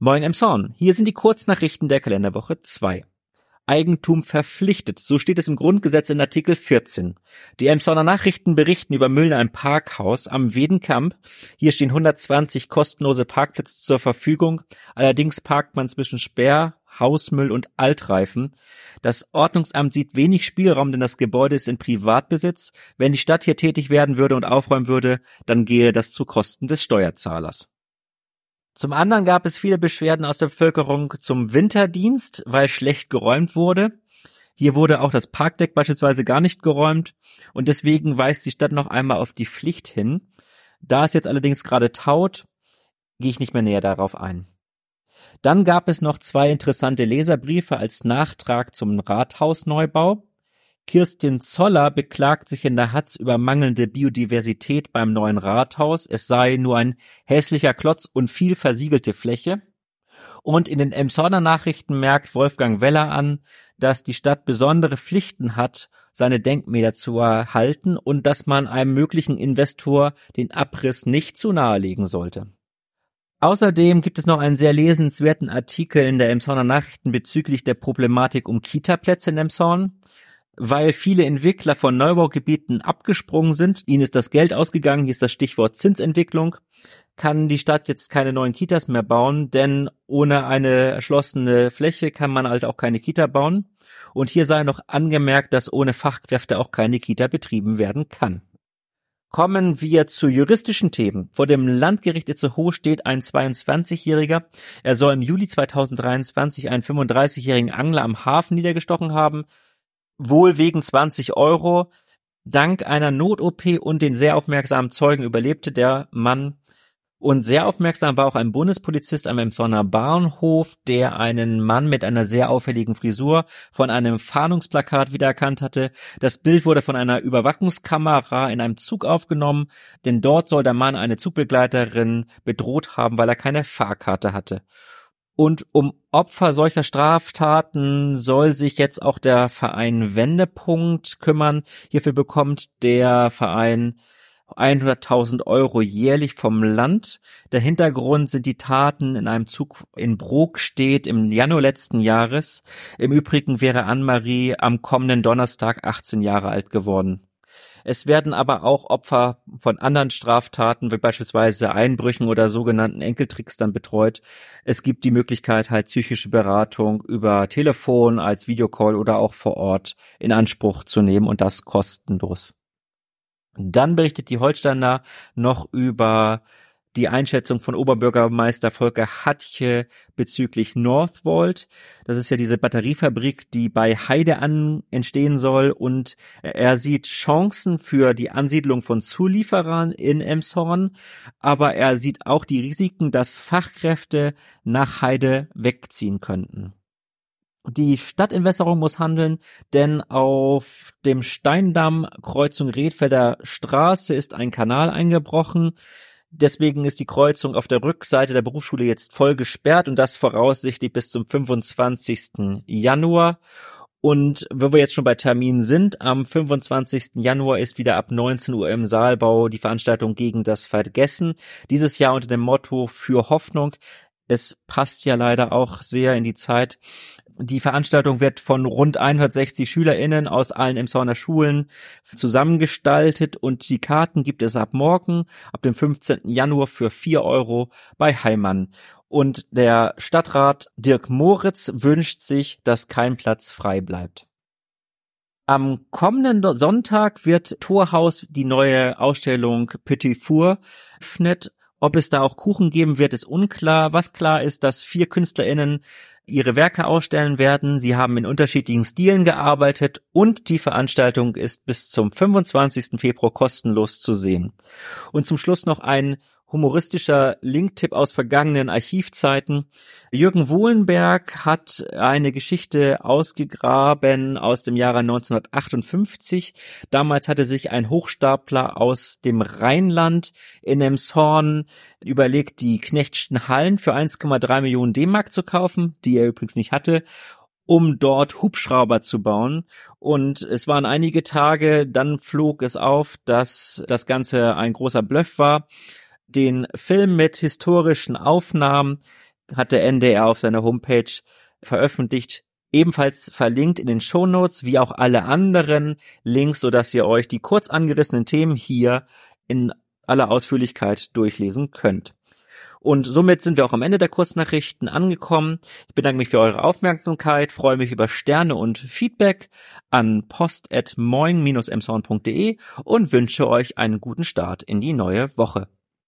Moin Emshorn, hier sind die Kurznachrichten der Kalenderwoche 2. Eigentum verpflichtet, so steht es im Grundgesetz in Artikel 14. Die Emshorner Nachrichten berichten über Müll in einem Parkhaus am Wedenkamp. Hier stehen 120 kostenlose Parkplätze zur Verfügung. Allerdings parkt man zwischen Sperr, Hausmüll und Altreifen. Das Ordnungsamt sieht wenig Spielraum, denn das Gebäude ist in Privatbesitz. Wenn die Stadt hier tätig werden würde und aufräumen würde, dann gehe das zu Kosten des Steuerzahlers. Zum anderen gab es viele Beschwerden aus der Bevölkerung zum Winterdienst, weil schlecht geräumt wurde. Hier wurde auch das Parkdeck beispielsweise gar nicht geräumt und deswegen weist die Stadt noch einmal auf die Pflicht hin. Da es jetzt allerdings gerade taut, gehe ich nicht mehr näher darauf ein. Dann gab es noch zwei interessante Leserbriefe als Nachtrag zum Rathausneubau. Kirstin Zoller beklagt sich in der Hatz über mangelnde Biodiversität beim neuen Rathaus. Es sei nur ein hässlicher Klotz und viel versiegelte Fläche. Und in den Emshorner Nachrichten merkt Wolfgang Weller an, dass die Stadt besondere Pflichten hat, seine Denkmäler zu erhalten und dass man einem möglichen Investor den Abriss nicht zu nahelegen sollte. Außerdem gibt es noch einen sehr lesenswerten Artikel in der Emshorner Nachrichten bezüglich der Problematik um Kita-Plätze in Emshorn weil viele Entwickler von Neubaugebieten abgesprungen sind. Ihnen ist das Geld ausgegangen, hier ist das Stichwort Zinsentwicklung, kann die Stadt jetzt keine neuen Kitas mehr bauen, denn ohne eine erschlossene Fläche kann man halt auch keine Kita bauen. Und hier sei noch angemerkt, dass ohne Fachkräfte auch keine Kita betrieben werden kann. Kommen wir zu juristischen Themen. Vor dem Landgericht Itzehoe steht ein 22-Jähriger. Er soll im Juli 2023 einen 35-jährigen Angler am Hafen niedergestochen haben wohl wegen 20 Euro. Dank einer Not-OP und den sehr aufmerksamen Zeugen überlebte der Mann. Und sehr aufmerksam war auch ein Bundespolizist am Emsonner Bahnhof, der einen Mann mit einer sehr auffälligen Frisur von einem Fahndungsplakat wiedererkannt hatte. Das Bild wurde von einer Überwachungskamera in einem Zug aufgenommen, denn dort soll der Mann eine Zugbegleiterin bedroht haben, weil er keine Fahrkarte hatte. Und um Opfer solcher Straftaten soll sich jetzt auch der Verein Wendepunkt kümmern. Hierfür bekommt der Verein 100.000 Euro jährlich vom Land. Der Hintergrund sind die Taten in einem Zug in Brokstedt im Januar letzten Jahres. Im Übrigen wäre Anne-Marie am kommenden Donnerstag 18 Jahre alt geworden. Es werden aber auch Opfer von anderen Straftaten, wie beispielsweise Einbrüchen oder sogenannten Enkeltricks dann betreut. Es gibt die Möglichkeit, halt psychische Beratung über Telefon, als Videocall oder auch vor Ort in Anspruch zu nehmen und das kostenlos. Dann berichtet die Holsteiner noch über die Einschätzung von Oberbürgermeister Volker Hatche bezüglich Northvolt. Das ist ja diese Batteriefabrik, die bei Heide an entstehen soll und er sieht Chancen für die Ansiedlung von Zulieferern in Emshorn, aber er sieht auch die Risiken, dass Fachkräfte nach Heide wegziehen könnten. Die Stadtentwässerung muss handeln, denn auf dem Steindamm Kreuzung Redfelder Straße ist ein Kanal eingebrochen. Deswegen ist die Kreuzung auf der Rückseite der Berufsschule jetzt voll gesperrt und das voraussichtlich bis zum 25. Januar. Und wenn wir jetzt schon bei Terminen sind, am 25. Januar ist wieder ab 19 Uhr im Saalbau die Veranstaltung gegen das Vergessen. Dieses Jahr unter dem Motto für Hoffnung. Es passt ja leider auch sehr in die Zeit. Die Veranstaltung wird von rund 160 SchülerInnen aus allen Emshorner Schulen zusammengestaltet und die Karten gibt es ab morgen, ab dem 15. Januar für 4 Euro bei Heimann. Und der Stadtrat Dirk Moritz wünscht sich, dass kein Platz frei bleibt. Am kommenden Sonntag wird Torhaus die neue Ausstellung Petit Four öffnet. Ob es da auch Kuchen geben wird, ist unklar. Was klar ist, dass vier KünstlerInnen ihre Werke ausstellen werden. Sie haben in unterschiedlichen Stilen gearbeitet und die Veranstaltung ist bis zum 25. Februar kostenlos zu sehen. Und zum Schluss noch ein humoristischer Linktipp aus vergangenen Archivzeiten. Jürgen Wohlenberg hat eine Geschichte ausgegraben aus dem Jahre 1958. Damals hatte sich ein Hochstapler aus dem Rheinland in Emshorn überlegt, die Knechtschen Hallen für 1,3 Millionen D-Mark zu kaufen, die er übrigens nicht hatte um dort Hubschrauber zu bauen. Und es waren einige Tage, dann flog es auf, dass das Ganze ein großer Bluff war den Film mit historischen Aufnahmen hat NDR auf seiner Homepage veröffentlicht, ebenfalls verlinkt in den Shownotes, wie auch alle anderen Links, sodass ihr euch die kurz angerissenen Themen hier in aller Ausführlichkeit durchlesen könnt. Und somit sind wir auch am Ende der Kurznachrichten angekommen. Ich bedanke mich für eure Aufmerksamkeit, freue mich über Sterne und Feedback an post@moing-emshorn.de und wünsche euch einen guten Start in die neue Woche.